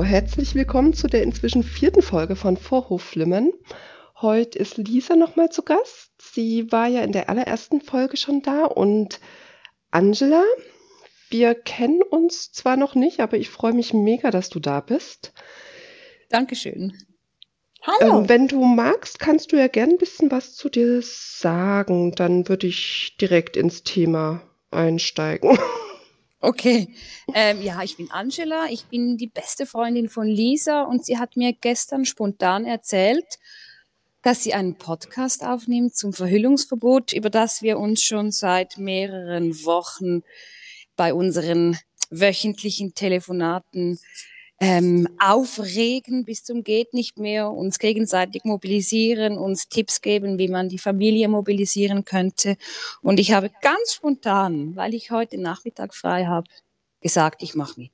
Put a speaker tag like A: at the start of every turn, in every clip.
A: Hallo, herzlich willkommen zu der inzwischen vierten Folge von Vorhofflimmern. Heute ist Lisa nochmal zu Gast. Sie war ja in der allerersten Folge schon da und Angela. Wir kennen uns zwar noch nicht, aber ich freue mich mega, dass du da bist.
B: Dankeschön.
A: Hallo. Ähm, wenn du magst, kannst du ja gern ein bisschen was zu dir sagen. Dann würde ich direkt ins Thema einsteigen.
B: Okay, ähm, ja, ich bin Angela, ich bin die beste Freundin von Lisa und sie hat mir gestern spontan erzählt, dass sie einen Podcast aufnimmt zum Verhüllungsverbot, über das wir uns schon seit mehreren Wochen bei unseren wöchentlichen Telefonaten ähm, aufregen bis zum geht nicht mehr, uns gegenseitig mobilisieren, uns Tipps geben, wie man die Familie mobilisieren könnte. Und ich habe ganz spontan, weil ich heute Nachmittag frei habe, gesagt, ich mache mit.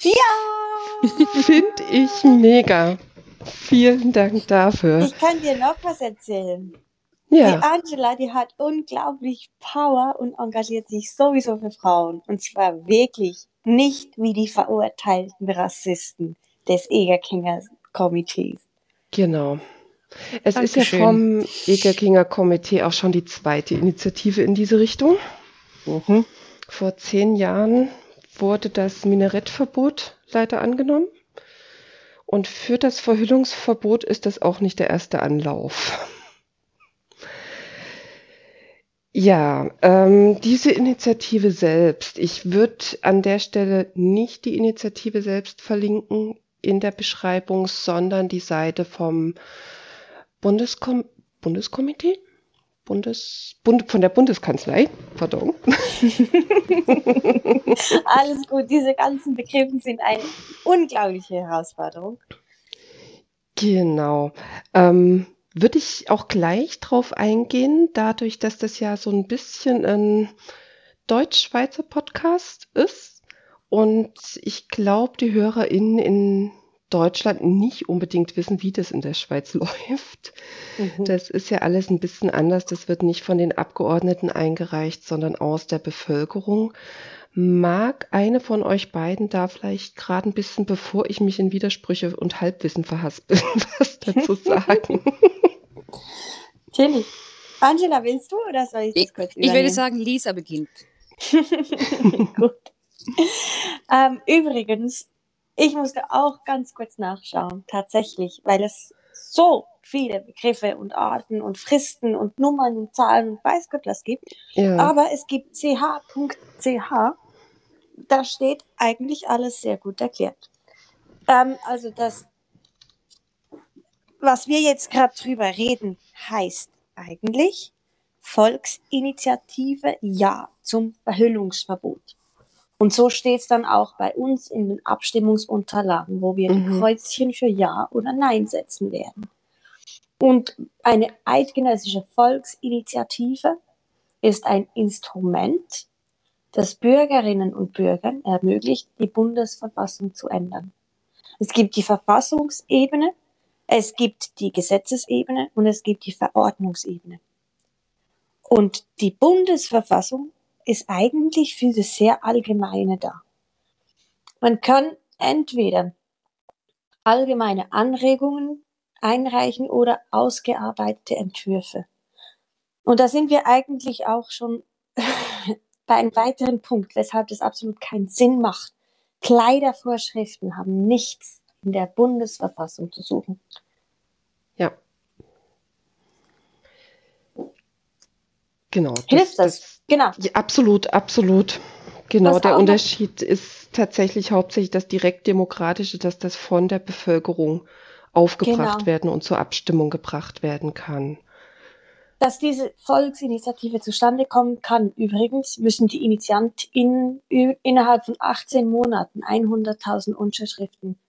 A: Ja! Finde ich mega. Vielen Dank dafür.
C: Ich kann dir noch was erzählen. Ja. Die Angela, die hat unglaublich Power und engagiert sich sowieso für Frauen. Und zwar wirklich nicht wie die verurteilten Rassisten des Egerkinger Komitees.
A: Genau. Es Dankeschön. ist ja vom Egerkinger Komitee auch schon die zweite Initiative in diese Richtung. Mhm. Vor zehn Jahren wurde das Minarettverbot leider angenommen. Und für das Verhüllungsverbot ist das auch nicht der erste Anlauf. Ja, ähm, diese Initiative selbst, ich würde an der Stelle nicht die Initiative selbst verlinken in der Beschreibung, sondern die Seite vom Bundeskom Bundeskomitee? Bundes, Bund, von der Bundeskanzlei, pardon.
C: Alles gut, diese ganzen Begriffe sind eine unglaubliche Herausforderung.
A: Genau. Ähm, würde ich auch gleich drauf eingehen, dadurch, dass das ja so ein bisschen ein Deutsch-Schweizer Podcast ist und ich glaube, die HörerInnen in Deutschland nicht unbedingt wissen, wie das in der Schweiz läuft. Mhm. Das ist ja alles ein bisschen anders. Das wird nicht von den Abgeordneten eingereicht, sondern aus der Bevölkerung. Mag eine von euch beiden da vielleicht gerade ein bisschen, bevor ich mich in Widersprüche und Halbwissen verhaspel, was dazu sagen?
C: Chili. Angela, willst du oder soll ich das
B: kurz übernehmen? Ich würde sagen, Lisa beginnt.
C: Gut. Ähm, übrigens, ich musste auch ganz kurz nachschauen, tatsächlich, weil es so viele Begriffe und Arten und Fristen und Nummern und Zahlen und weiß Gott was gibt. Ja. Aber es gibt ch.ch, da steht eigentlich alles sehr gut erklärt. Ähm, also das, was wir jetzt gerade drüber reden, heißt eigentlich Volksinitiative Ja zum Verhüllungsverbot. Und so steht es dann auch bei uns in den Abstimmungsunterlagen, wo wir mhm. die Kreuzchen für Ja oder Nein setzen werden. Und eine eidgenössische Volksinitiative ist ein Instrument, das Bürgerinnen und Bürgern ermöglicht, die Bundesverfassung zu ändern. Es gibt die Verfassungsebene, es gibt die Gesetzesebene und es gibt die Verordnungsebene. Und die Bundesverfassung ist eigentlich für das sehr Allgemeine da. Man kann entweder allgemeine Anregungen einreichen oder ausgearbeitete Entwürfe. Und da sind wir eigentlich auch schon bei einem weiteren Punkt, weshalb das absolut keinen Sinn macht. Kleidervorschriften haben nichts in der Bundesverfassung zu suchen.
A: Ja. Genau.
C: Hilft das? das
A: genau. Ja, absolut, absolut. Genau, Was der Unterschied ist tatsächlich hauptsächlich das direktdemokratische, dass das von der Bevölkerung aufgebracht genau. werden und zur Abstimmung gebracht werden kann.
C: Dass diese Volksinitiative zustande kommen kann, übrigens, müssen die InitiantInnen innerhalb von 18 Monaten 100.000 Unterschriften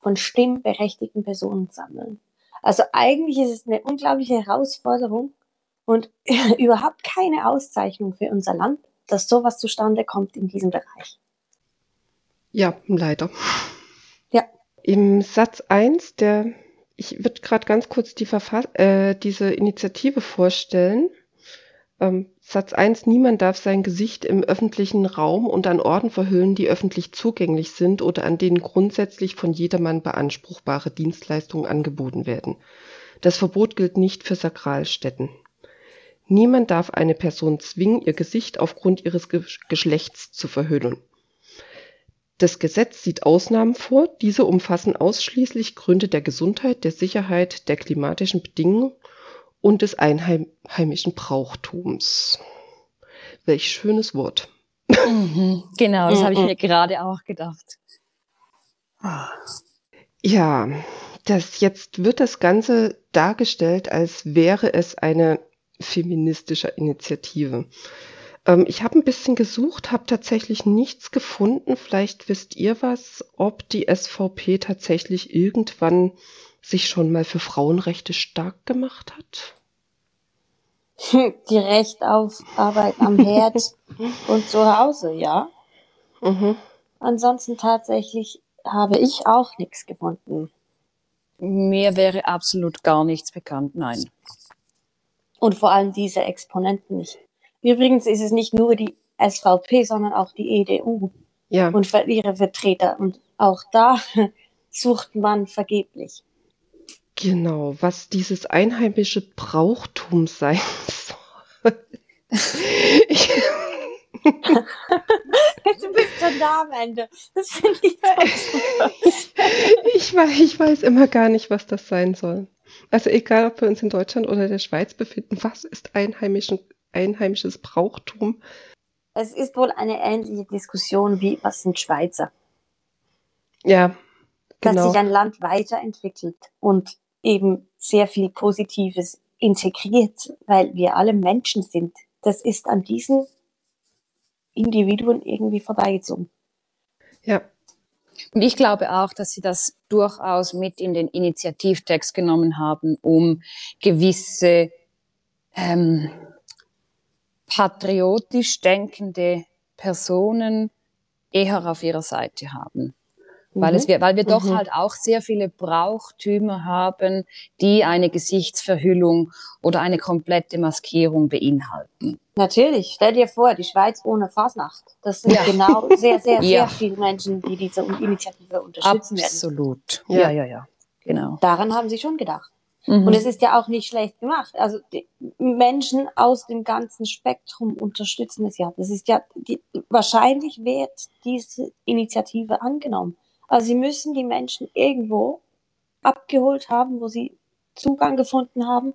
C: von stimmberechtigten Personen sammeln. Also eigentlich ist es eine unglaubliche Herausforderung und überhaupt keine Auszeichnung für unser Land, dass sowas zustande kommt in diesem Bereich.
A: Ja, leider.
C: Ja.
A: Im Satz 1, der, ich würde gerade ganz kurz die Verfass äh, diese Initiative vorstellen. Ähm, Satz 1, niemand darf sein Gesicht im öffentlichen Raum und an Orten verhüllen, die öffentlich zugänglich sind oder an denen grundsätzlich von jedermann beanspruchbare Dienstleistungen angeboten werden. Das Verbot gilt nicht für Sakralstätten. Niemand darf eine Person zwingen, ihr Gesicht aufgrund ihres Geschlechts zu verhüllen. Das Gesetz sieht Ausnahmen vor, diese umfassen ausschließlich Gründe der Gesundheit, der Sicherheit, der klimatischen Bedingungen und des einheimischen Brauchtums. Welch schönes Wort.
B: Mhm, genau, das habe ich mir gerade auch gedacht.
A: Ja, das jetzt wird das Ganze dargestellt, als wäre es eine feministische Initiative. Ähm, ich habe ein bisschen gesucht, habe tatsächlich nichts gefunden. Vielleicht wisst ihr was, ob die SVP tatsächlich irgendwann sich schon mal für Frauenrechte stark gemacht hat?
C: Die Recht auf Arbeit am Herd und zu Hause, ja. Mhm. Ansonsten tatsächlich habe ich auch nichts gefunden.
B: Mir wäre absolut gar nichts bekannt, nein.
C: Und vor allem diese Exponenten nicht. Übrigens ist es nicht nur die SVP, sondern auch die EDU ja. und ihre Vertreter. Und auch da sucht man vergeblich.
A: Genau, was dieses einheimische Brauchtum sein soll. ich,
C: du bist schon da am Ende. Das finde ich
A: so ich, weiß, ich weiß immer gar nicht, was das sein soll. Also egal, ob wir uns in Deutschland oder der Schweiz befinden, was ist einheimisches Brauchtum?
C: Es ist wohl eine ähnliche Diskussion wie, was sind Schweizer?
A: Ja,
C: genau. Dass sich ein Land weiterentwickelt und eben sehr viel Positives integriert, weil wir alle Menschen sind. Das ist an diesen Individuen irgendwie vorbeigezogen.
A: Ja.
B: Und ich glaube auch, dass sie das durchaus mit in den Initiativtext genommen haben, um gewisse ähm, patriotisch denkende Personen eher auf ihrer Seite haben. Weil, es, mhm. weil wir doch mhm. halt auch sehr viele Brauchtümer haben, die eine Gesichtsverhüllung oder eine komplette Maskierung beinhalten.
C: Natürlich. Stell dir vor, die Schweiz ohne Fasnacht. Das sind ja. genau sehr, sehr, sehr ja. viele Menschen, die diese Initiative unterstützen
B: Absolut.
C: werden.
B: Absolut. Ja, ja, ja. Genau.
C: Daran haben sie schon gedacht. Mhm. Und es ist ja auch nicht schlecht gemacht. Also Menschen aus dem ganzen Spektrum unterstützen es ja. Das ist ja die, wahrscheinlich wird diese Initiative angenommen. Also sie müssen die Menschen irgendwo abgeholt haben, wo sie Zugang gefunden haben.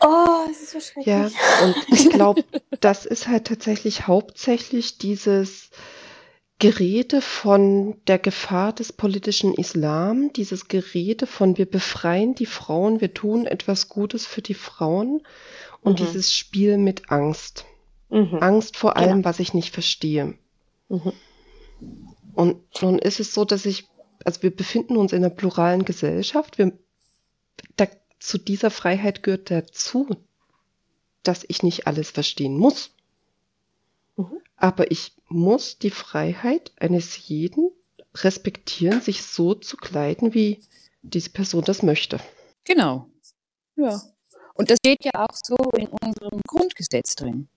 C: Oh, es ist so schrecklich.
A: Ja, und ich glaube, das ist halt tatsächlich hauptsächlich dieses Gerede von der Gefahr des politischen Islam, dieses Gerede von wir befreien die Frauen, wir tun etwas Gutes für die Frauen und mhm. dieses Spiel mit Angst. Mhm. Angst vor allem, genau. was ich nicht verstehe. Mhm. Und nun ist es so, dass ich, also wir befinden uns in einer pluralen Gesellschaft. Wir, da, zu dieser Freiheit gehört dazu, dass ich nicht alles verstehen muss. Mhm. Aber ich muss die Freiheit eines jeden respektieren, sich so zu kleiden, wie diese Person das möchte.
B: Genau. Ja. Und das steht ja auch so in unserem Grundgesetz drin,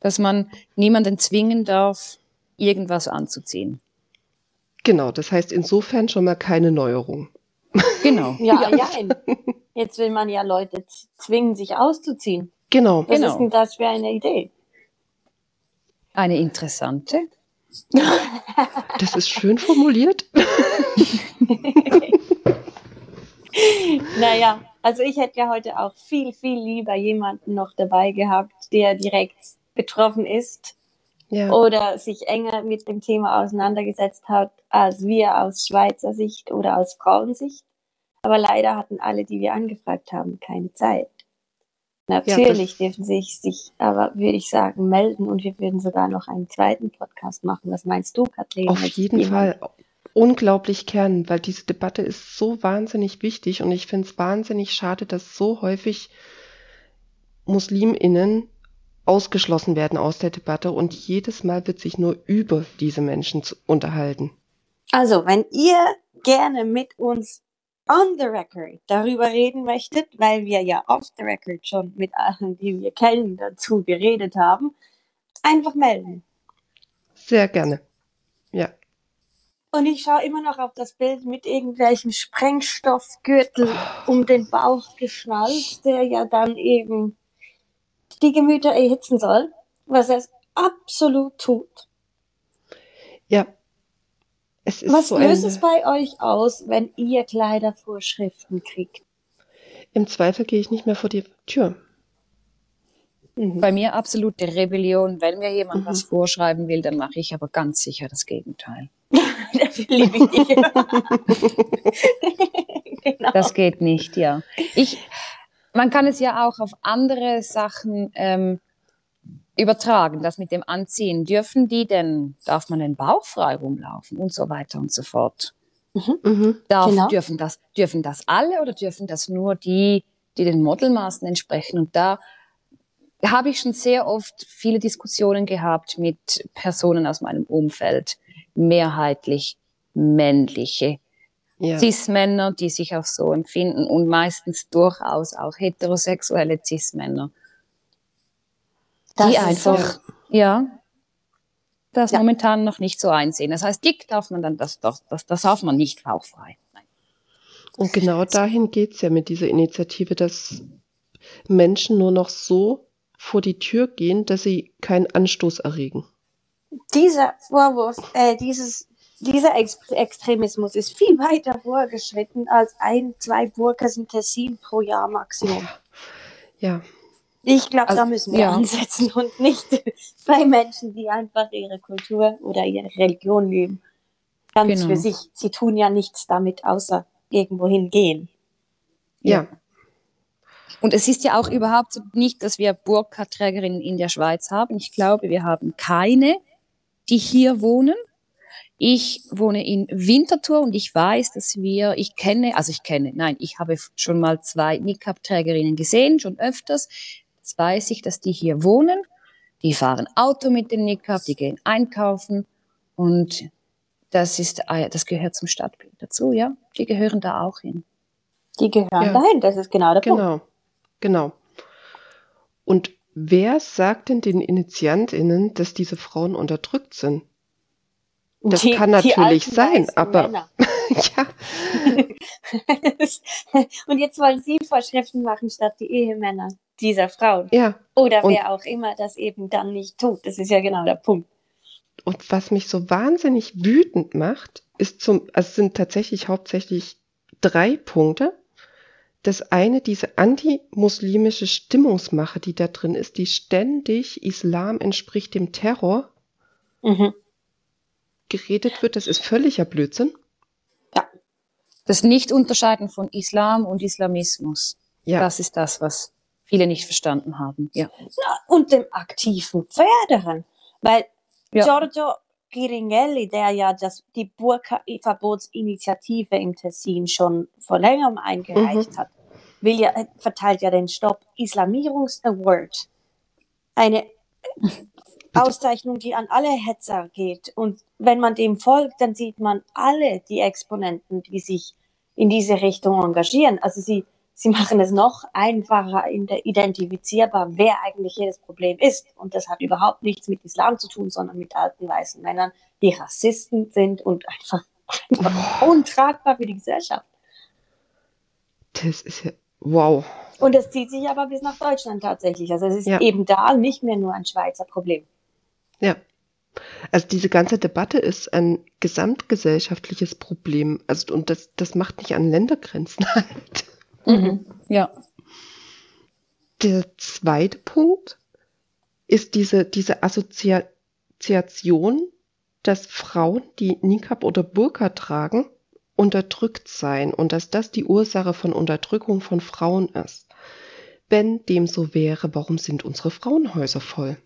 B: dass man niemanden zwingen darf, irgendwas anzuziehen.
A: Genau, das heißt insofern schon mal keine Neuerung.
C: Genau. ja, ja. Jetzt will man ja Leute zwingen, sich auszuziehen.
A: Genau.
C: Was
A: genau.
C: ist denn das für eine Idee?
B: Eine interessante.
A: Das ist schön formuliert.
C: naja, also ich hätte ja heute auch viel, viel lieber jemanden noch dabei gehabt, der direkt betroffen ist ja. oder sich enger mit dem Thema auseinandergesetzt hat, als wir aus Schweizer Sicht oder aus Frauensicht. Aber leider hatten alle, die wir angefragt haben, keine Zeit. Natürlich ja, dürfen sich sich, aber würde ich sagen, melden und wir würden sogar noch einen zweiten Podcast machen. Was meinst du, Kathleen?
A: Auf jeden jemand? Fall unglaublich gern, weil diese Debatte ist so wahnsinnig wichtig und ich finde es wahnsinnig schade, dass so häufig MuslimInnen ausgeschlossen werden aus der Debatte und jedes Mal wird sich nur über diese Menschen unterhalten.
C: Also, wenn ihr gerne mit uns on the record darüber reden möchtet, weil wir ja off the record schon mit allen, die wir kennen, dazu geredet haben, einfach melden.
A: Sehr gerne. Ja.
C: Und ich schaue immer noch auf das Bild mit irgendwelchem Sprengstoffgürtel um den Bauch geschnallt, der ja dann eben die Gemüter erhitzen soll, was es absolut tut.
A: Ja.
C: Es ist was so löst es bei euch aus, wenn ihr Kleidervorschriften kriegt?
A: Im Zweifel gehe ich nicht mehr vor die Tür.
B: Mhm. Bei mir absolute Rebellion. Wenn mir jemand mhm. was vorschreiben will, dann mache ich aber ganz sicher das Gegenteil. Dafür liebe ich dich. genau. Das geht nicht, ja. Ich, man kann es ja auch auf andere Sachen ähm, übertragen, das mit dem Anziehen. Dürfen die denn, darf man den Bauch frei rumlaufen und so weiter und so fort? Mhm. Mhm. Darf, genau. dürfen, das, dürfen das alle oder dürfen das nur die, die den Modelmaßen entsprechen? Und da habe ich schon sehr oft viele Diskussionen gehabt mit Personen aus meinem Umfeld, mehrheitlich männliche ja. Cis-Männer, die sich auch so empfinden und meistens durchaus auch heterosexuelle Cis-Männer, die einfach, so. ja, das ja. momentan noch nicht so einsehen. Das heißt, dick darf man dann, das, das, das, das darf man nicht bauchfrei. Nein.
A: Und genau dahin geht's ja mit dieser Initiative, dass Menschen nur noch so vor die Tür gehen, dass sie keinen Anstoß erregen.
C: Dieser Vorwurf, äh, dieses, dieser Ex Extremismus ist viel weiter vorgeschritten als ein, zwei Burkas in Tessin pro Jahr Maximum.
A: Ja.
C: Ich glaube, also, da müssen wir ja. ansetzen und nicht bei Menschen, die einfach ihre Kultur oder ihre Religion leben. Ganz genau. für sich. Sie tun ja nichts damit, außer irgendwo hingehen.
A: Ja. ja.
B: Und es ist ja auch überhaupt nicht, dass wir Burka-Trägerinnen in der Schweiz haben. Ich glaube, wir haben keine, die hier wohnen. Ich wohne in Winterthur und ich weiß, dass wir, ich kenne, also ich kenne, nein, ich habe schon mal zwei Niqab-Trägerinnen gesehen, schon öfters. Jetzt weiß ich, dass die hier wohnen. Die fahren Auto mit dem Niqab, die gehen einkaufen und das ist, ah das gehört zum Stadtbild dazu, ja. Die gehören da auch hin.
C: Die gehören ja. dahin, das ist genau der genau. Punkt.
A: Genau. Und wer sagt denn den InitiantInnen, dass diese Frauen unterdrückt sind? Das die, kann natürlich sein, aber ja.
C: und jetzt wollen Sie Vorschriften machen statt die Ehemänner dieser Frauen.
A: Ja.
C: Oder und wer auch immer das eben dann nicht tut. Das ist ja genau der Punkt.
A: Und was mich so wahnsinnig wütend macht, ist zum, also sind tatsächlich hauptsächlich drei Punkte das eine, diese antimuslimische Stimmungsmache, die da drin ist, die ständig Islam entspricht dem Terror mhm. geredet wird, das ist völliger Blödsinn.
B: Ja. Das Nicht-Unterscheiden von Islam und Islamismus. Ja. Das ist das, was viele nicht verstanden haben. Ja.
C: ja und dem aktiven Fördern. Weil ja. Giorgio Giringelli, der ja das, die Burka-Verbotsinitiative im Tessin schon vor längerem eingereicht mhm. hat, will ja, verteilt ja den Stopp Islamierungs-Award. Eine Auszeichnung, die an alle Hetzer geht. Und wenn man dem folgt, dann sieht man alle die Exponenten, die sich in diese Richtung engagieren. Also sie, sie machen es noch einfacher identifizierbar, wer eigentlich jedes Problem ist. Und das hat überhaupt nichts mit Islam zu tun, sondern mit alten weißen Männern, die Rassisten sind und einfach, einfach untragbar für die Gesellschaft.
A: Das ist ja Wow.
C: Und das zieht sich aber bis nach Deutschland tatsächlich. Also es ist ja. eben da nicht mehr nur ein Schweizer Problem.
A: Ja. Also diese ganze Debatte ist ein gesamtgesellschaftliches Problem. Also, und das, das macht nicht an Ländergrenzen halt.
B: Mhm. Ja.
A: Der zweite Punkt ist diese, diese Assoziation, dass Frauen, die Nikab oder Burka tragen, unterdrückt sein und dass das die Ursache von Unterdrückung von Frauen ist. Wenn dem so wäre, warum sind unsere Frauenhäuser voll?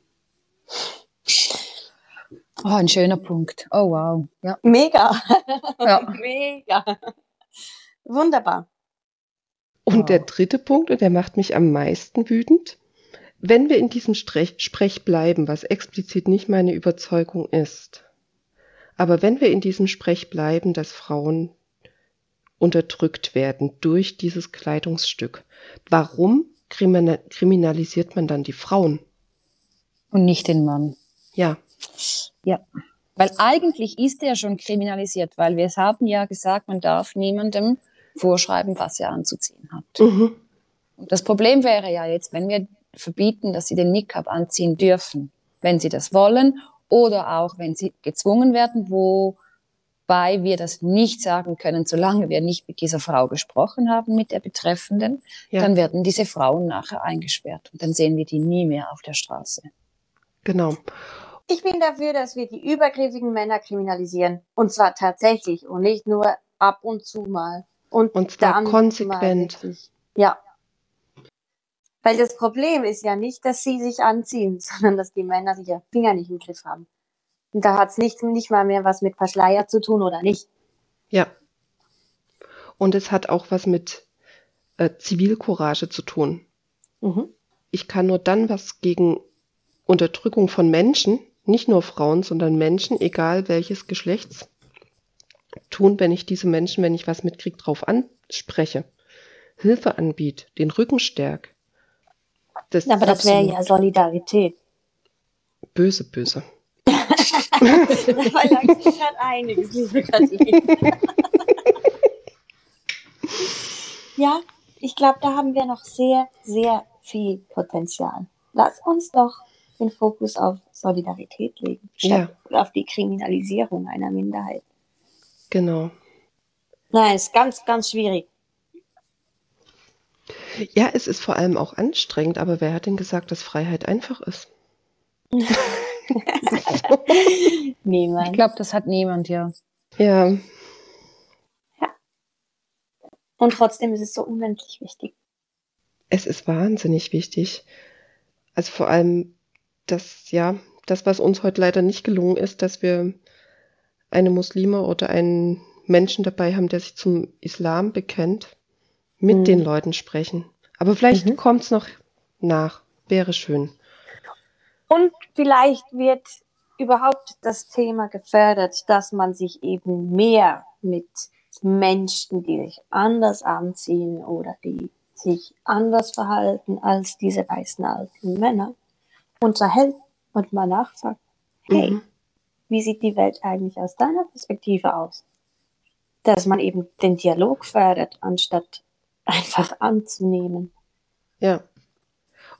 B: Oh, ein schöner Punkt. Oh, wow.
C: Ja. Mega. Ja. Mega. Wunderbar.
A: Und wow. der dritte Punkt, und der macht mich am meisten wütend, wenn wir in diesem Sprech bleiben, was explizit nicht meine Überzeugung ist, aber wenn wir in diesem Sprech bleiben, dass Frauen unterdrückt werden durch dieses Kleidungsstück. Warum kriminalisiert man dann die Frauen?
B: Und nicht den Mann.
A: Ja.
B: Ja. Weil eigentlich ist er schon kriminalisiert, weil wir haben ja gesagt, man darf niemandem vorschreiben, was er anzuziehen hat. Mhm. Und das Problem wäre ja jetzt, wenn wir verbieten, dass sie den Niqab anziehen dürfen, wenn sie das wollen oder auch wenn sie gezwungen werden, wobei wir das nicht sagen können, solange wir nicht mit dieser Frau gesprochen haben, mit der Betreffenden, ja. dann werden diese Frauen nachher eingesperrt und dann sehen wir die nie mehr auf der Straße.
A: Genau.
C: Ich bin dafür, dass wir die übergriffigen Männer kriminalisieren. Und zwar tatsächlich und nicht nur ab und zu mal.
A: Und, und zwar konsequent.
C: Ja. Weil das Problem ist ja nicht, dass sie sich anziehen, sondern dass die Männer sich ja Finger nicht im Griff haben. Und da hat es nicht, nicht mal mehr was mit Verschleier zu tun oder nicht.
A: Ja. Und es hat auch was mit äh, Zivilcourage zu tun. Mhm. Ich kann nur dann was gegen Unterdrückung von Menschen nicht nur Frauen, sondern Menschen, egal welches Geschlechts, tun, wenn ich diese Menschen, wenn ich was mitkriege, drauf anspreche, Hilfe anbiete, den Rücken stärke.
C: Das Aber das wäre ja Solidarität.
A: Böse, böse.
C: da verlangt sich halt einiges, liebe Kathleen. ja, ich glaube, da haben wir noch sehr, sehr viel Potenzial. Lass uns doch den Fokus auf Solidarität legen, statt ja. auf die Kriminalisierung einer Minderheit.
A: Genau.
C: Nein, ist ganz, ganz schwierig.
A: Ja, es ist vor allem auch anstrengend, aber wer hat denn gesagt, dass Freiheit einfach ist?
B: niemand. Ich glaube, das hat niemand, ja.
A: Ja.
C: Ja. Und trotzdem ist es so unendlich wichtig.
A: Es ist wahnsinnig wichtig. Also vor allem das, ja, das, was uns heute leider nicht gelungen ist, dass wir eine Muslime oder einen Menschen dabei haben, der sich zum Islam bekennt, mit mhm. den Leuten sprechen. Aber vielleicht mhm. kommt es noch nach. Wäre schön.
C: Und vielleicht wird überhaupt das Thema gefördert, dass man sich eben mehr mit Menschen, die sich anders anziehen oder die sich anders verhalten als diese weißen alten Männer, unterhält und mal nachfragt, hey, mhm. Wie sieht die Welt eigentlich aus deiner Perspektive aus? Dass man eben den Dialog fördert, anstatt einfach anzunehmen.
A: Ja.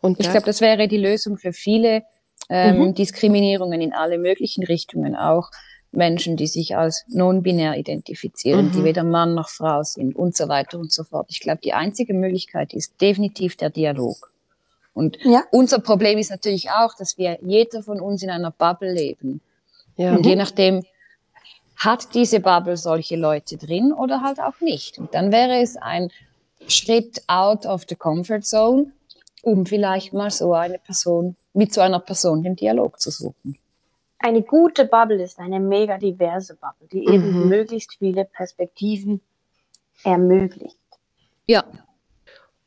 B: Und ich glaube, das wäre die Lösung für viele ähm, mhm. Diskriminierungen in alle möglichen Richtungen, auch Menschen, die sich als non-binär identifizieren, mhm. die weder Mann noch Frau sind und so weiter und so fort. Ich glaube, die einzige Möglichkeit ist definitiv der Dialog. Und ja. unser Problem ist natürlich auch, dass wir jeder von uns in einer Bubble leben. Ja. Und je nachdem, hat diese Bubble solche Leute drin oder halt auch nicht. Und dann wäre es ein Schritt out of the comfort zone, um vielleicht mal so eine Person, mit so einer Person den Dialog zu suchen.
C: Eine gute Bubble ist eine mega diverse Bubble, die mhm. eben möglichst viele Perspektiven ermöglicht.
B: Ja,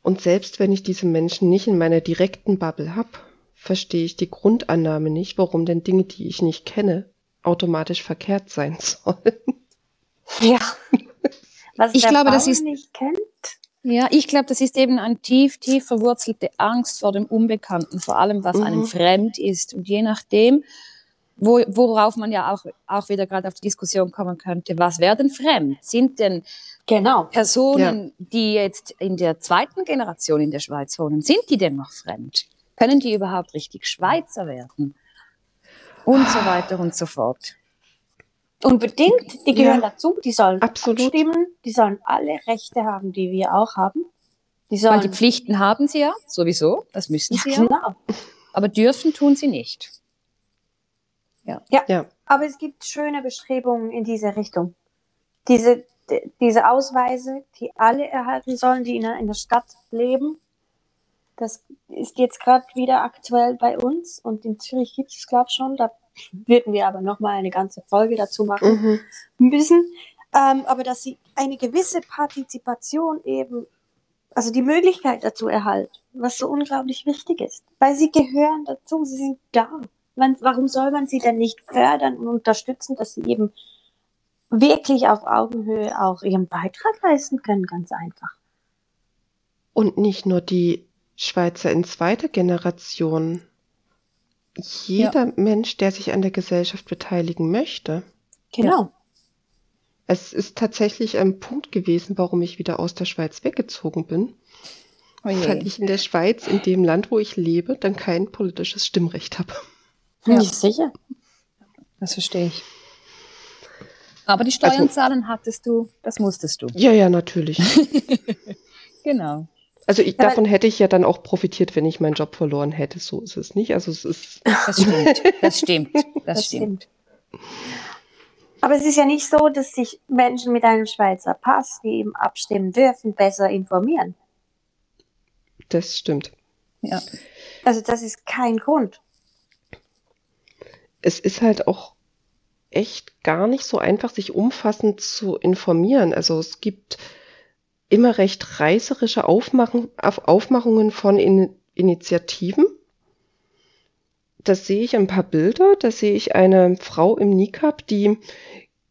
A: und selbst wenn ich diese Menschen nicht in meiner direkten Bubble habe, verstehe ich die Grundannahme nicht, warum denn Dinge, die ich nicht kenne, automatisch verkehrt sein sollen.
C: Ja.
B: Was ich glaube, Baum das ist nicht kennt. Ja, ich glaube, das ist eben eine tief, tief verwurzelte Angst vor dem Unbekannten, vor allem was mhm. einem fremd ist. Und je nachdem, wo, worauf man ja auch, auch wieder gerade auf die Diskussion kommen könnte, was wäre denn fremd? Sind denn genau. Personen, ja. die jetzt in der zweiten Generation in der Schweiz wohnen, sind die denn noch fremd? Können die überhaupt richtig Schweizer werden? Und so weiter und so fort.
C: Unbedingt, die gehören ja, dazu, die sollen absolut. abstimmen, die sollen alle Rechte haben, die wir auch haben.
B: Die sollen Weil die Pflichten haben sie ja, sowieso, das müssen sie ja. Genau. Aber dürfen tun sie nicht.
C: Ja. ja. Ja, aber es gibt schöne Bestrebungen in diese Richtung. Diese, diese Ausweise, die alle erhalten sollen, die in der, in der Stadt leben, das ist jetzt gerade wieder aktuell bei uns und in Zürich gibt es, glaube ich, schon. Da würden wir aber nochmal eine ganze Folge dazu machen mhm. müssen. Ähm, aber dass sie eine gewisse Partizipation eben, also die Möglichkeit dazu erhalten, was so unglaublich wichtig ist, weil sie gehören dazu, sie sind da. Man, warum soll man sie denn nicht fördern und unterstützen, dass sie eben wirklich auf Augenhöhe auch ihren Beitrag leisten können, ganz einfach.
A: Und nicht nur die Schweizer in zweiter Generation. Jeder ja. Mensch, der sich an der Gesellschaft beteiligen möchte.
C: Genau.
A: Es ist tatsächlich ein Punkt gewesen, warum ich wieder aus der Schweiz weggezogen bin. Oh weil ich in der Schweiz, in dem Land, wo ich lebe, dann kein politisches Stimmrecht habe.
C: Ja. Nicht sicher.
B: Das verstehe ich. Aber die Steuern also, zahlen hattest du, das musstest du.
A: Ja, ja, natürlich.
B: genau.
A: Also ich, davon hätte ich ja dann auch profitiert, wenn ich meinen Job verloren hätte. So ist es nicht. Also es ist.
B: Das stimmt. Das stimmt. Das, das stimmt. stimmt.
C: Aber es ist ja nicht so, dass sich Menschen mit einem Schweizer Pass, die eben abstimmen dürfen, besser informieren.
A: Das stimmt.
C: Ja. Also das ist kein Grund.
A: Es ist halt auch echt gar nicht so einfach, sich umfassend zu informieren. Also es gibt immer recht reißerische Aufmachen, Aufmachungen von In Initiativen. Da sehe ich ein paar Bilder, da sehe ich eine Frau im Nikab, die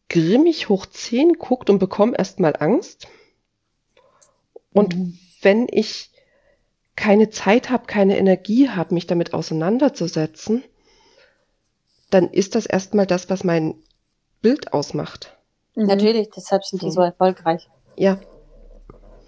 A: grimmig hoch 10 guckt und bekomme erstmal Angst. Und mhm. wenn ich keine Zeit habe, keine Energie habe, mich damit auseinanderzusetzen, dann ist das erstmal das, was mein Bild ausmacht.
C: Natürlich, deshalb sind die so erfolgreich.
A: Ja.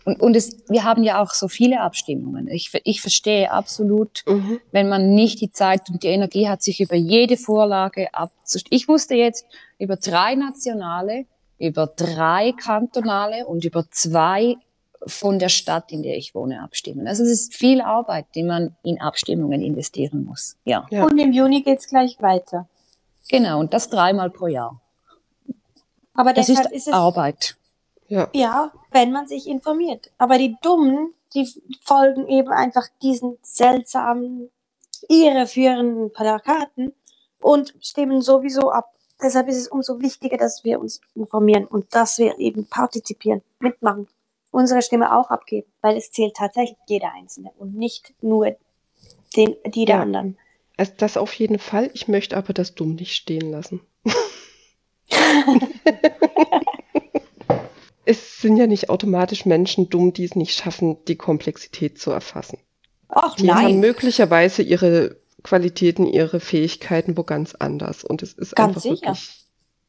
B: Und, und es, wir haben ja auch so viele Abstimmungen. Ich, ich verstehe absolut, mhm. wenn man nicht die Zeit und die Energie hat, sich über jede Vorlage abzustimmen. Ich wusste jetzt über drei nationale, über drei kantonale und über zwei von der Stadt, in der ich wohne, abstimmen. Also es ist viel Arbeit, die man in Abstimmungen investieren muss. Ja.
C: ja. Und im Juni geht's gleich weiter.
B: Genau, und das dreimal pro Jahr.
C: Aber das ist,
B: ist Arbeit.
C: Ja. ja, wenn man sich informiert. Aber die Dummen, die folgen eben einfach diesen seltsamen, irreführenden Plakaten und stimmen sowieso ab. Deshalb ist es umso wichtiger, dass wir uns informieren und dass wir eben partizipieren, mitmachen, unsere Stimme auch abgeben, weil es zählt tatsächlich jeder Einzelne und nicht nur den, die der ja. anderen.
A: Also das auf jeden Fall. Ich möchte aber das Dumm nicht stehen lassen. es sind ja nicht automatisch Menschen dumm, die es nicht schaffen, die Komplexität zu erfassen.
C: Ach,
A: die
C: nein.
A: haben möglicherweise ihre Qualitäten, ihre Fähigkeiten wo ganz anders. Und es ist ganz einfach sicher. wirklich.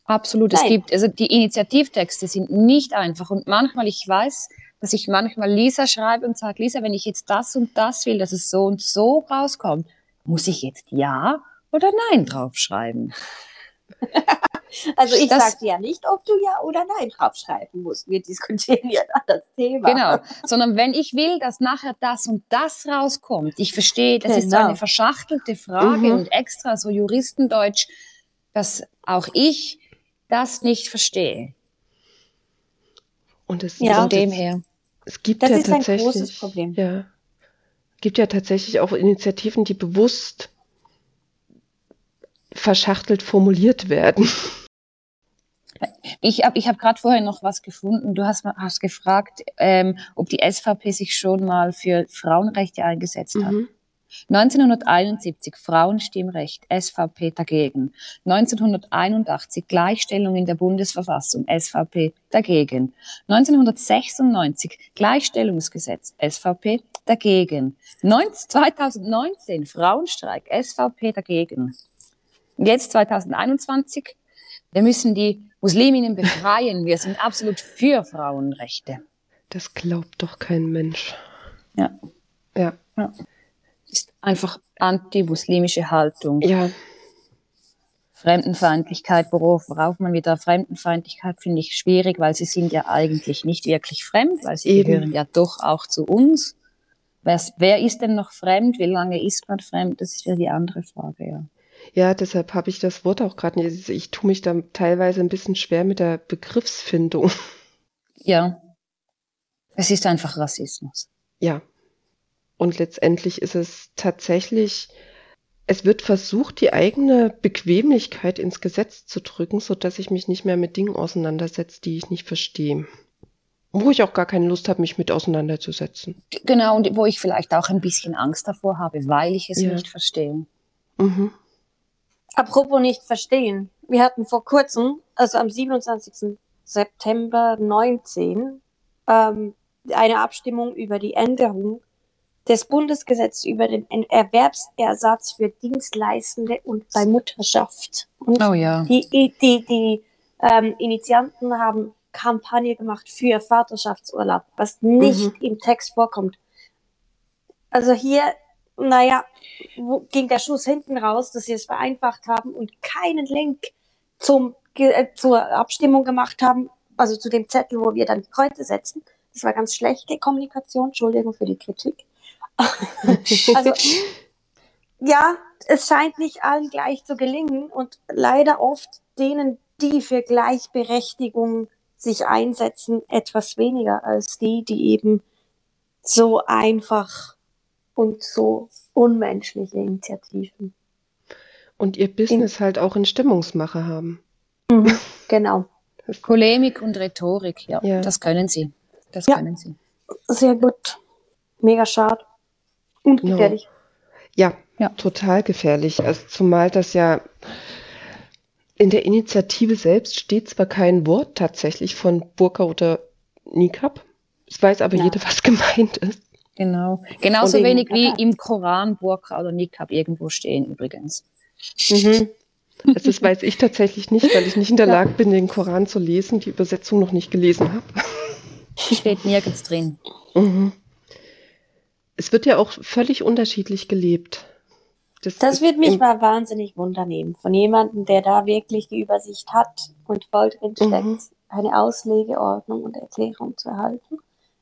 B: Absolut. Nein. Es gibt, also die Initiativtexte sind nicht einfach. Und manchmal, ich weiß, dass ich manchmal Lisa schreibe und sage, Lisa, wenn ich jetzt das und das will, dass es so und so rauskommt, muss ich jetzt Ja oder Nein draufschreiben?
C: also ich sage dir ja nicht, ob du Ja oder Nein draufschreiben musst. Wir diskutieren ja das Thema.
B: Genau, sondern wenn ich will, dass nachher das und das rauskommt, ich verstehe, das genau. ist so eine genau. verschachtelte Frage mhm. und extra so Juristendeutsch, dass auch ich das nicht verstehe.
A: Und es
B: ja. von dem her.
A: Es gibt das ja ist tatsächlich, ein großes Problem. Ja, gibt ja tatsächlich auch Initiativen, die bewusst verschachtelt formuliert werden.
B: Ich habe ich hab gerade vorher noch was gefunden. Du hast, hast gefragt, ähm, ob die SVP sich schon mal für Frauenrechte eingesetzt hat. Mhm. 1971 Frauenstimmrecht, SVP dagegen. 1981 Gleichstellung in der Bundesverfassung, SVP dagegen. 1996 Gleichstellungsgesetz, SVP dagegen. 2019 Frauenstreik, SVP dagegen. Jetzt 2021, wir müssen die Musliminnen befreien. Wir sind absolut für Frauenrechte.
A: Das glaubt doch kein Mensch.
B: Ja. Ja. ja ist einfach anti-muslimische Haltung.
A: Ja.
B: Fremdenfeindlichkeit, worauf, man wieder Fremdenfeindlichkeit finde ich schwierig, weil sie sind ja eigentlich nicht wirklich fremd, weil sie Eben. gehören ja doch auch zu uns. Wer, wer ist denn noch fremd? Wie lange ist man fremd? Das ist ja die andere Frage, ja.
A: Ja, deshalb habe ich das Wort auch gerade nicht. Ich tue mich da teilweise ein bisschen schwer mit der Begriffsfindung.
B: Ja. Es ist einfach Rassismus.
A: Ja, und letztendlich ist es tatsächlich, es wird versucht, die eigene Bequemlichkeit ins Gesetz zu drücken, so dass ich mich nicht mehr mit Dingen auseinandersetze, die ich nicht verstehe. Wo ich auch gar keine Lust habe, mich mit auseinanderzusetzen.
B: Genau, und wo ich vielleicht auch ein bisschen Angst davor habe, weil ich es ja. nicht verstehe.
C: Mhm. Apropos nicht verstehen. wir hatten vor kurzem, also am 27. September 19, ähm, eine Abstimmung über die Änderung des Bundesgesetzes über den Erwerbsersatz für Dienstleistende und bei Mutterschaft. Und
B: Oh ja.
C: die, die, die, ähm, Initianten haben Kampagne gemacht für Vaterschaftsurlaub, was nicht im Text vorkommt. Also hier, naja, wo ging der Schuss hinten raus, dass sie es vereinfacht haben und keinen Link zum, äh, zur Abstimmung gemacht haben, also zu dem Zettel, wo wir dann die Kreuze setzen. Das war ganz schlechte Kommunikation, Entschuldigung für die Kritik. also, ja, es scheint nicht allen gleich zu gelingen und leider oft denen, die für Gleichberechtigung sich einsetzen, etwas weniger als die, die eben so einfach und so unmenschliche Initiativen.
A: Und ihr Business halt auch in Stimmungsmache haben.
C: Genau.
B: Polemik und Rhetorik, ja,
A: Ja.
B: das können sie. Das
C: Ja.
B: können sie.
C: Sehr gut. Mega schade. Und
A: No.
C: gefährlich.
A: Ja,
B: Ja.
A: total gefährlich. Also zumal das ja in der Initiative selbst steht zwar kein Wort tatsächlich von Burka oder Nikab. Es weiß aber
C: Ja.
A: jeder, was gemeint ist.
B: Genau. Genauso wenig wie im Koran Burka oder Nikab irgendwo stehen übrigens.
C: Mhm.
A: Also das weiß ich tatsächlich nicht, weil ich nicht in der
C: Ja.
A: Lage bin, den Koran zu lesen, die Übersetzung noch nicht gelesen habe.
B: Steht nirgends drin.
A: Mhm. Es wird ja auch völlig unterschiedlich gelebt.
C: Das
A: ist
C: wird mich mal wahnsinnig wundernehmen. Von jemandem, der da wirklich die Übersicht hat und voll drin steckt,
A: Mhm.
C: eine Auslegeordnung und Erklärung zu erhalten,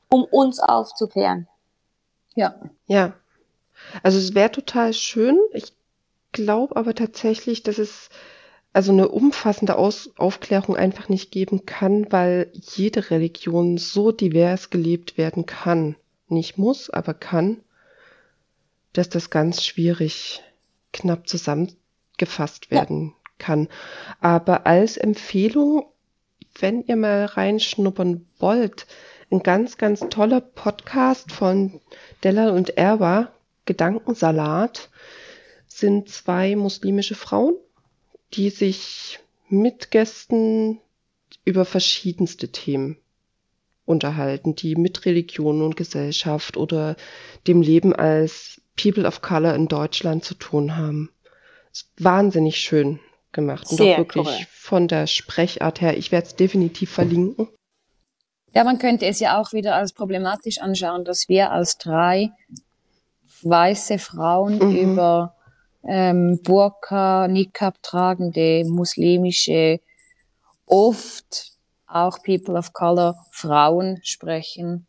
C: um uns aufzuklären.
B: Ja.
A: Ja, also es wäre total schön. Ich glaube aber tatsächlich, dass es also eine umfassende Aus Aufklärung einfach nicht geben kann, weil jede Religion so divers gelebt werden kann. Nicht muss, aber kann, dass das ganz schwierig knapp zusammengefasst
C: Ja.
A: werden kann. Aber als Empfehlung, wenn ihr mal reinschnuppern wollt, ein ganz, ganz toller Podcast von Della und Erwa, Gedankensalat, sind zwei muslimische Frauen, die sich mit Gästen über verschiedenste Themen unterhalten, die mit Religion und Gesellschaft oder dem Leben als People of Color in Deutschland zu tun haben. Ist wahnsinnig schön gemacht und
C: Sehr
A: auch wirklich
C: cool.
A: von der Sprechart her. Ich werde es definitiv verlinken.
B: Ja, man könnte es ja auch wieder als problematisch anschauen, dass wir als drei weiße Frauen
A: Mhm.
B: über ähm, Burka, Nikab tragende muslimische, oft auch People of Color Frauen sprechen,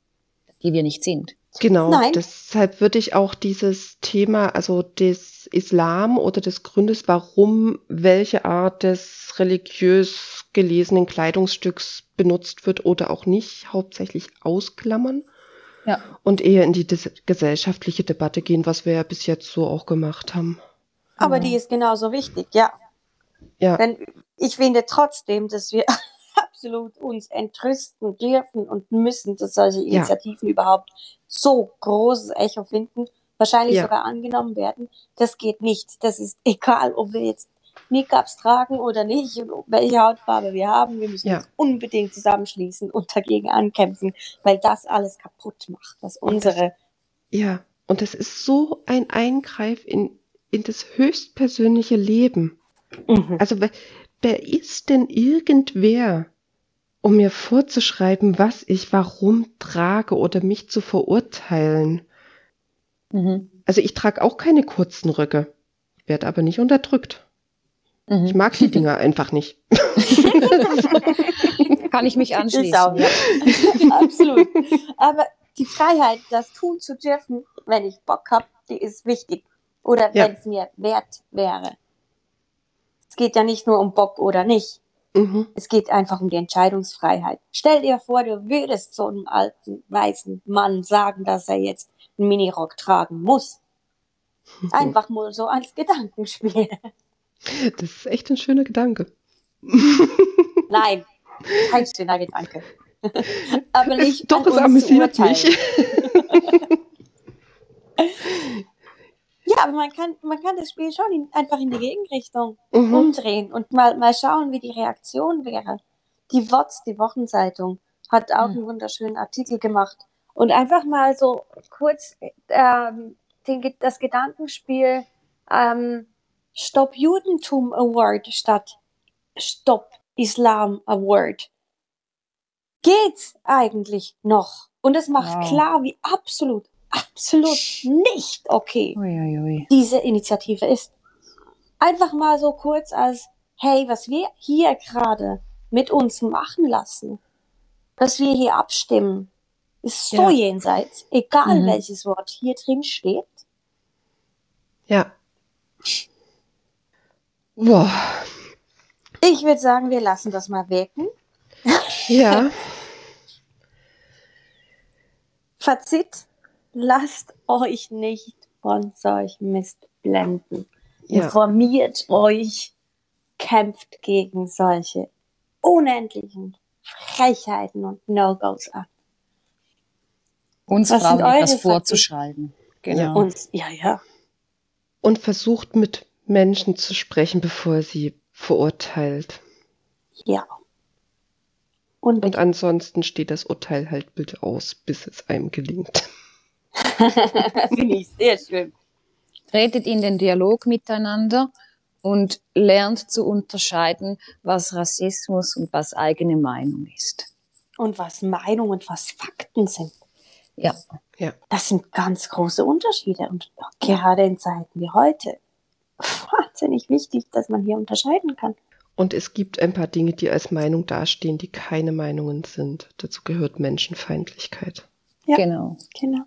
B: die wir nicht sind.
A: Genau,
C: Nein.
A: deshalb würde ich auch dieses Thema, also des Islam oder des Gründes, warum welche Art des religiös gelesenen Kleidungsstücks benutzt wird oder auch nicht, hauptsächlich ausklammern
B: Ja.
A: und eher in die gesellschaftliche Debatte gehen, was wir ja bis jetzt so auch gemacht haben.
C: Aber
B: Genau.
C: die ist genauso wichtig, ja.
A: Ja,
C: Denn ich finde trotzdem, dass wir absolut uns entrüsten dürfen und müssen, dass solche
A: Ja.
C: Initiativen überhaupt so großes Echo finden, wahrscheinlich
A: Ja.
C: sogar angenommen werden. Das geht nicht. Das ist egal, ob wir jetzt Niqabs tragen oder nicht und welche Hautfarbe wir haben. Wir müssen
A: Ja.
C: uns unbedingt zusammenschließen und dagegen ankämpfen, weil das alles kaputt macht, was unsere
A: ja. Und das ist so ein Eingreif in, in das höchstpersönliche Leben.
C: Mhm.
A: Also wer, wer ist denn irgendwer, um mir vorzuschreiben, was ich warum trage oder mich zu verurteilen?
B: Mhm.
A: Also ich trage auch keine kurzen Röcke, werde aber nicht unterdrückt.
B: Mhm.
A: Ich mag die Dinger einfach nicht.
B: Kann ich mich
C: Ich
B: anschließen.
C: auch, ja. Absolut. Aber die Freiheit, das tun zu dürfen, wenn ich Bock habe, die ist wichtig. Oder
A: Ja.
C: wenn es mir wert wäre. Es geht ja nicht nur um Bock oder nicht.
A: Mhm.
C: Es geht einfach um die Entscheidungsfreiheit. Stell dir vor, du würdest so einem alten, weißen Mann sagen, dass er jetzt einen Minirock tragen muss. Einfach mal so als Gedankenspiel.
A: Das ist echt ein schöner Gedanke.
C: Nein, kein schöner Gedanke. Aber nicht
A: Doch, es
C: uns zu
A: amüsiert mich.
C: Ja, aber man kann, man kann das Spiel schon in, einfach in die Gegenrichtung
A: Mhm.
C: umdrehen und mal, mal schauen, wie die Reaktion wäre. Die WOTS, die Wochenzeitung, hat auch
B: Mhm.
C: einen wunderschönen Artikel gemacht. Und einfach mal so kurz ähm, den, das Gedankenspiel ähm, Stop Judentum Award statt Stop Islam Award. Geht's eigentlich noch? Und es macht
B: Wow.
C: klar, wie absolut, absolut nicht okay
B: Uiuiui.
C: diese Initiative ist. Einfach mal so kurz als, hey, was wir hier gerade mit uns machen lassen, dass wir hier abstimmen, ist so
B: Ja.
C: jenseits, egal
B: Mhm.
C: welches Wort hier drin steht.
A: Ja. Boah.
C: Ich würde sagen, wir lassen das mal wirken.
A: Ja.
C: Fazit, lasst euch nicht von solch Mist blenden.
A: Ja.
C: Informiert euch, kämpft gegen solche unendlichen Frechheiten und No-Gos an.
B: Uns
C: Was
B: Frauen etwas vorzuschreiben. Genau.
C: Und ja, ja.
A: Und versucht mit Menschen zu sprechen, bevor ihr sie verurteilt.
C: Ja. Und,
A: Und ansonsten steht das Urteil halt bitte aus, bis es einem gelingt.
C: finde ich sehr schön.
B: Tretet in den Dialog miteinander und lernt zu unterscheiden, was Rassismus und was eigene Meinung ist.
C: Und was Meinung und was Fakten sind.
B: Ja,
C: Das sind ganz große Unterschiede. Und gerade in Zeiten wie heute. Wahnsinnig wichtig, dass man hier unterscheiden kann.
A: Und es gibt ein paar Dinge, die als Meinung dastehen, die keine Meinungen sind. Dazu gehört Menschenfeindlichkeit.
C: Ja.
B: genau.
C: Genau.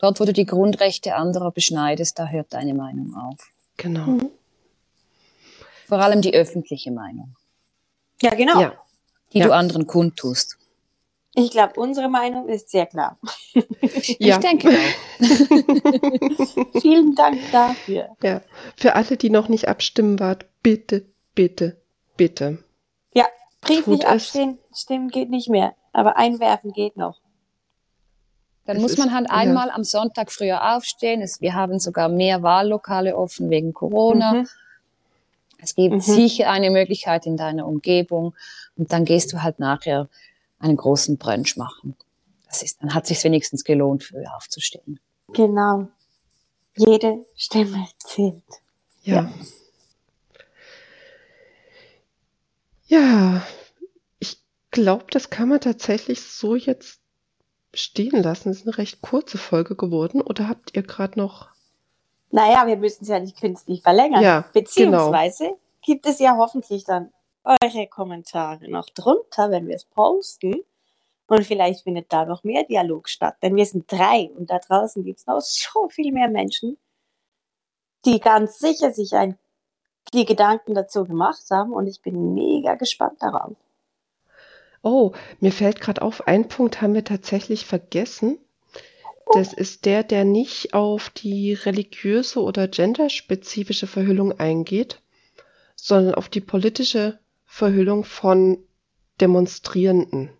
B: Dort, wo du die Grundrechte anderer beschneidest, da hört deine Meinung auf.
A: Genau.
C: Mhm.
B: Vor allem die öffentliche Meinung,
C: Ja, genau.
A: Ja.
B: die
A: Ja.
B: du anderen kundtust.
C: Ich glaube, unsere Meinung ist sehr klar.
A: ja.
B: Ich denke auch.
C: Vielen Dank dafür.
A: Ja. Für alle, die noch nicht abstimmen wart, bitte, bitte, bitte.
C: Ja, Brief
A: Tut
C: nicht
A: es.
C: abstehen, stimmen geht nicht mehr. Aber einwerfen geht noch.
B: Dann
A: Es
B: muss man
A: ist-
B: halt
A: ja.
B: einmal am Sonntag früher aufstehen. Es, wir haben sogar mehr Wahllokale offen wegen Corona.
C: Mhm.
B: Es gibt
C: Mhm.
B: sicher eine Möglichkeit in deiner Umgebung. Und dann gehst du halt nachher einen großen Brunch machen. Das ist, dann hat sich wenigstens gelohnt, früher aufzustehen.
C: Genau. Jede Stimme zählt.
A: Ja. Ja, ich glaube, das kann man tatsächlich so jetzt stehen lassen. Es ist eine recht kurze Folge geworden. Oder habt ihr gerade noch?
C: Naja, wir müssen es ja nicht künstlich verlängern.
A: Ja, genau.
C: Beziehungsweise gibt es ja hoffentlich dann eure Kommentare noch drunter, wenn wir es posten. Und vielleicht findet da noch mehr Dialog statt. Denn wir sind drei und da draußen gibt es noch so viel mehr Menschen, die ganz sicher sich ein, die Gedanken dazu gemacht haben. Und ich bin mega gespannt darauf.
A: Oh, mir fällt gerade auf, einen Punkt haben wir tatsächlich vergessen. Das ist der, der nicht auf die religiöse oder genderspezifische Verhüllung eingeht, sondern auf die politische Verhüllung von Demonstrierenden,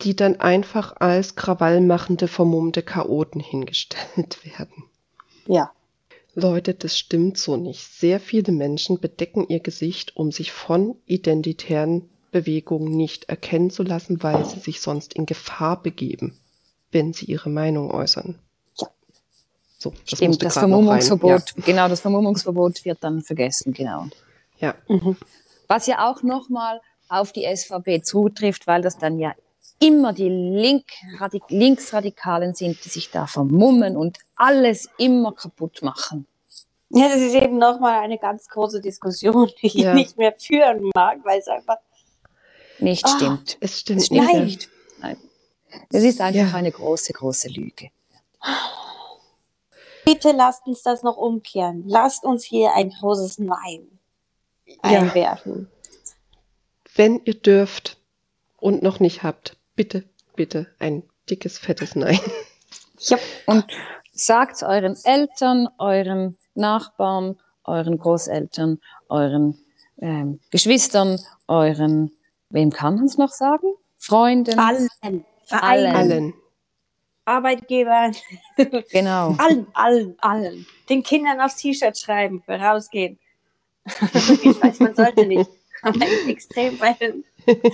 A: die dann einfach als krawallmachende, vermummte Chaoten hingestellt werden.
C: Ja.
A: Leute, das stimmt so nicht. Sehr viele Menschen bedecken ihr Gesicht, um sich von identitären Bewegungen nicht erkennen zu lassen, weil sie sich sonst in Gefahr begeben, wenn sie ihre Meinung äußern.
C: Ja.
A: So, das
B: Stimmt, das. Vermummungsverbot, genau, das Vermummungsverbot wird dann vergessen, genau.
A: Ja,
C: Mhm.
B: Was ja auch nochmal auf die SVP zutrifft, weil das dann ja immer die Link Linksradikalen sind, die sich da vermummen und alles immer kaputt machen.
C: Ja, das ist eben nochmal eine ganz große Diskussion, die ich
A: Ja.
C: nicht mehr führen mag, weil es einfach
B: Nicht
C: Ah,
B: stimmt.
A: es stimmt
B: Das stimmt
A: nicht.
B: nicht. Nein. Das ist einfach
A: Ja.
B: eine große, große Lüge.
C: Bitte lasst uns das noch umkehren. Lasst uns hier ein großes Nein
A: Ja.
C: einwerfen.
A: Wenn ihr dürft und noch nicht habt, bitte, bitte ein dickes, fettes Nein.
C: Ja.
B: Und sagt euren Eltern, euren Nachbarn, euren Großeltern, euren ähm, Geschwistern, euren, wem kann man es noch sagen? Freunden,
C: Allen. Vereinen.
A: Allen.
C: Arbeitgebern,
B: Genau.
C: allen, allen, allen. Den Kindern aufs T-Shirt schreiben, für rausgehen. ich weiß, man sollte nicht, aber in Extremfällen.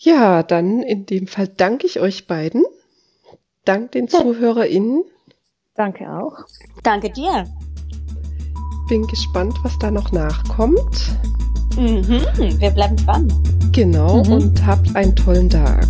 A: Ja, dann in dem Fall danke ich euch beiden. Dank den ZuhörerInnen.
B: Danke auch.
C: Danke dir.
A: Bin gespannt, was da noch nachkommt.
C: Mhm, wir bleiben dran.
A: Genau,
B: Mhm.
A: und habt einen tollen Tag.